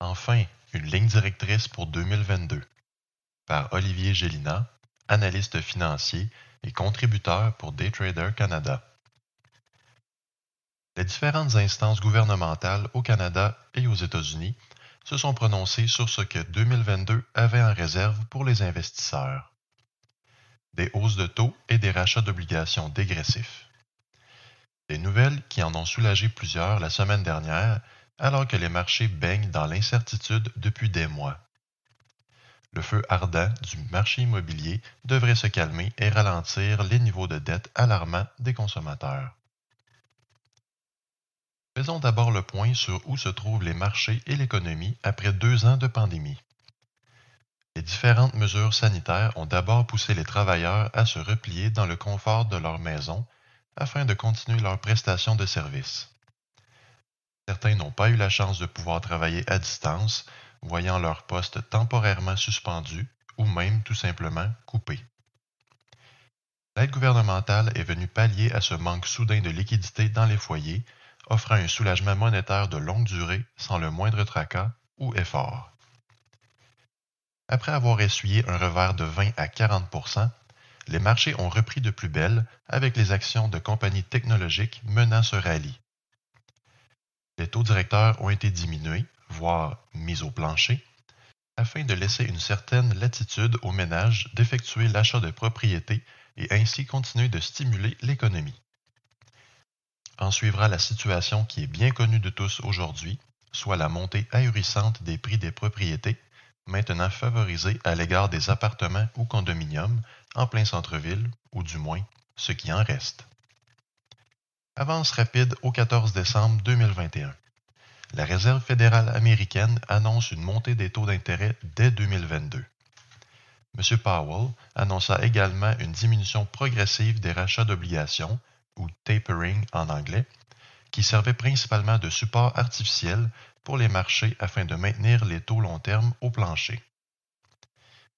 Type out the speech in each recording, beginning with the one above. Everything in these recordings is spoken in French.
Enfin, une ligne directrice pour 2022 par Olivier Gélina, analyste financier et contributeur pour Daytrader Canada. Les différentes instances gouvernementales au Canada et aux États-Unis se sont prononcées sur ce que 2022 avait en réserve pour les investisseurs. Des hausses de taux et des rachats d'obligations dégressifs. Des nouvelles qui en ont soulagé plusieurs la semaine dernière alors que les marchés baignent dans l'incertitude depuis des mois. Le feu ardent du marché immobilier devrait se calmer et ralentir les niveaux de dette alarmants des consommateurs. Faisons d'abord le point sur où se trouvent les marchés et l'économie après deux ans de pandémie. Les différentes mesures sanitaires ont d'abord poussé les travailleurs à se replier dans le confort de leur maison afin de continuer leurs prestations de services. Certains n'ont pas eu la chance de pouvoir travailler à distance, voyant leur poste temporairement suspendu ou même tout simplement coupé. L'aide gouvernementale est venue pallier à ce manque soudain de liquidité dans les foyers offrant un soulagement monétaire de longue durée sans le moindre tracas ou effort. Après avoir essuyé un revers de 20 à 40% les marchés ont repris de plus belle avec les actions de compagnies technologiques menant ce rallye. Les taux directeurs ont été diminués, voire mis au plancher, afin de laisser une certaine latitude aux ménages d'effectuer l'achat de propriétés et ainsi continuer de stimuler l'économie. En suivra la situation qui est bien connue de tous aujourd'hui, soit la montée ahurissante des prix des propriétés, maintenant favorisée à l'égard des appartements ou condominiums en plein centre-ville, ou du moins ce qui en reste. Avance rapide au 14 décembre 2021. La Réserve fédérale américaine annonce une montée des taux d'intérêt dès 2022. M. Powell annonça également une diminution progressive des rachats d'obligations ou tapering en anglais, qui servait principalement de support artificiel pour les marchés afin de maintenir les taux long terme au plancher.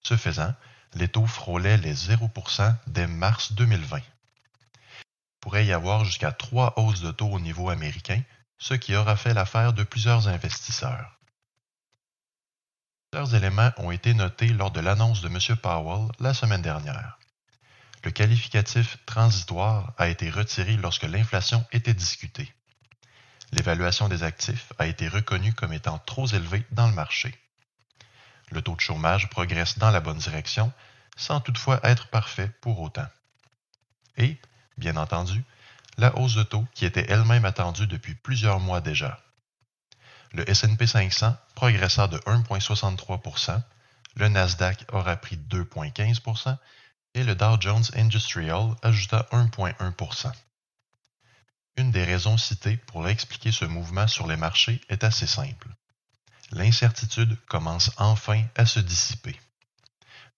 Ce faisant, les taux frôlaient les 0% dès mars 2020. Pourrait y avoir jusqu'à trois hausses de taux au niveau américain, ce qui aura fait l'affaire de plusieurs investisseurs. Plusieurs éléments ont été notés lors de l'annonce de M. Powell la semaine dernière. Le qualificatif transitoire a été retiré lorsque l'inflation était discutée. L'évaluation des actifs a été reconnue comme étant trop élevée dans le marché. Le taux de chômage progresse dans la bonne direction, sans toutefois être parfait pour autant. Et, bien entendu, la hausse de taux qui était elle-même attendue depuis plusieurs mois déjà. Le SP 500 progressa de 1,63% le Nasdaq aura pris 2,15% et le Dow Jones Industrial ajouta 1,1% Une des raisons citées pour expliquer ce mouvement sur les marchés est assez simple. L'incertitude commence enfin à se dissiper.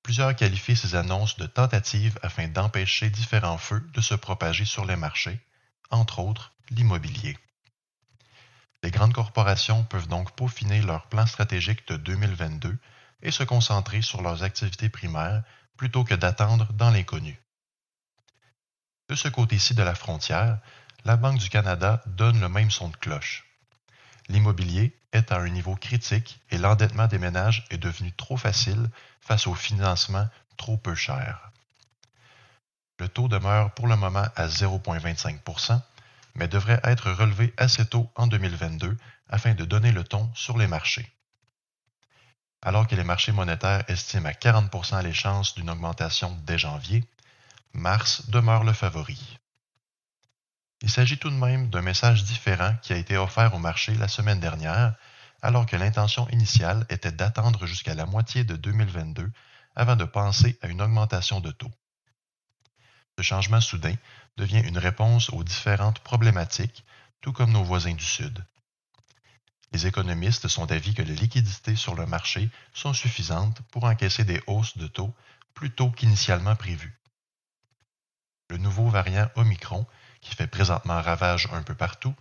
Plusieurs qualifient ces annonces de tentatives afin d'empêcher différents feux de se propager sur les marchés, entre autres l'immobilier. Les grandes corporations peuvent donc peaufiner leur plan stratégique de 2022 et se concentrer sur leurs activités primaires plutôt que d'attendre dans l'inconnu. De ce côté-ci de la frontière, la Banque du Canada donne le même son de cloche. L'immobilier est à un niveau critique et l'endettement des ménages est devenu trop facile face au financement trop peu cher. Le taux demeure pour le moment à 0,25% mais devrait être relevé assez tôt en 2022 afin de donner le ton sur les marchés alors que les marchés monétaires estiment à 40% les chances d'une augmentation dès janvier, mars demeure le favori. Il s'agit tout de même d'un message différent qui a été offert au marché la semaine dernière, alors que l'intention initiale était d'attendre jusqu'à la moitié de 2022 avant de penser à une augmentation de taux. Ce changement soudain devient une réponse aux différentes problématiques, tout comme nos voisins du Sud. Les économistes sont d'avis que les liquidités sur le marché sont suffisantes pour encaisser des hausses de taux plus tôt qu'initialement prévues. Le nouveau variant Omicron, qui fait présentement ravage un peu partout,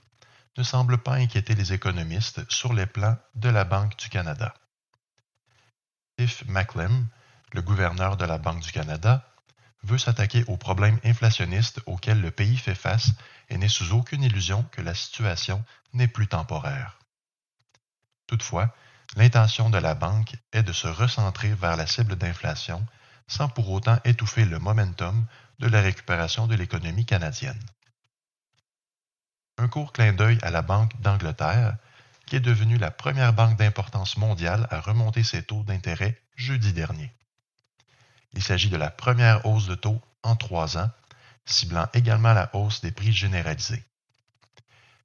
ne semble pas inquiéter les économistes sur les plans de la Banque du Canada. Tiff Macklem, le gouverneur de la Banque du Canada, veut s'attaquer aux problèmes inflationnistes auxquels le pays fait face et n'est sous aucune illusion que la situation n'est plus temporaire. Toutefois, l'intention de la banque est de se recentrer vers la cible d'inflation sans pour autant étouffer le momentum de la récupération de l'économie canadienne. Un court clin d'œil à la Banque d'Angleterre, qui est devenue la première banque d'importance mondiale à remonter ses taux d'intérêt jeudi dernier. Il s'agit de la première hausse de taux en trois ans, ciblant également la hausse des prix généralisés.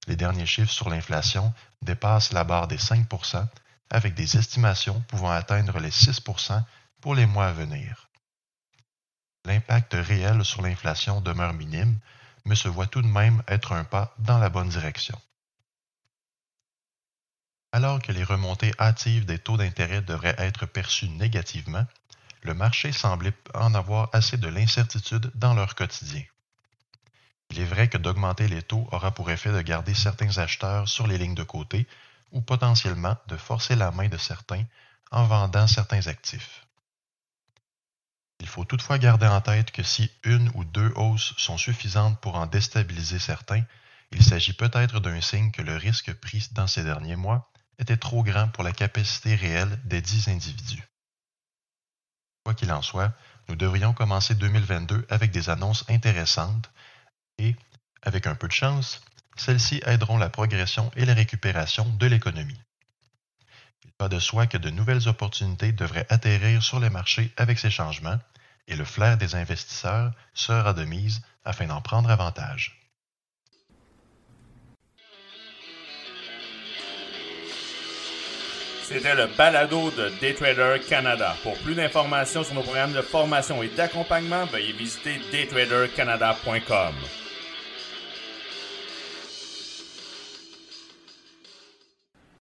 Les derniers chiffres sur l'inflation dépassent la barre des 5% avec des estimations pouvant atteindre les 6% pour les mois à venir. L'impact réel sur l'inflation demeure minime, mais se voit tout de même être un pas dans la bonne direction. Alors que les remontées hâtives des taux d'intérêt devraient être perçues négativement, le marché semblait en avoir assez de l'incertitude dans leur quotidien. Il est vrai que d'augmenter les taux aura pour effet de garder certains acheteurs sur les lignes de côté ou potentiellement de forcer la main de certains en vendant certains actifs. Faut toutefois garder en tête que si une ou deux hausses sont suffisantes pour en déstabiliser certains, il s'agit peut-être d'un signe que le risque pris dans ces derniers mois était trop grand pour la capacité réelle des dix individus. Quoi qu'il en soit, nous devrions commencer 2022 avec des annonces intéressantes et, avec un peu de chance, celles-ci aideront la progression et la récupération de l'économie. Il va de soi que de nouvelles opportunités devraient atterrir sur les marchés avec ces changements et le flair des investisseurs sera de mise afin d'en prendre avantage. C'était le balado de Daytrader Canada. Pour plus d'informations sur nos programmes de formation et d'accompagnement, veuillez visiter daytradercanada.com.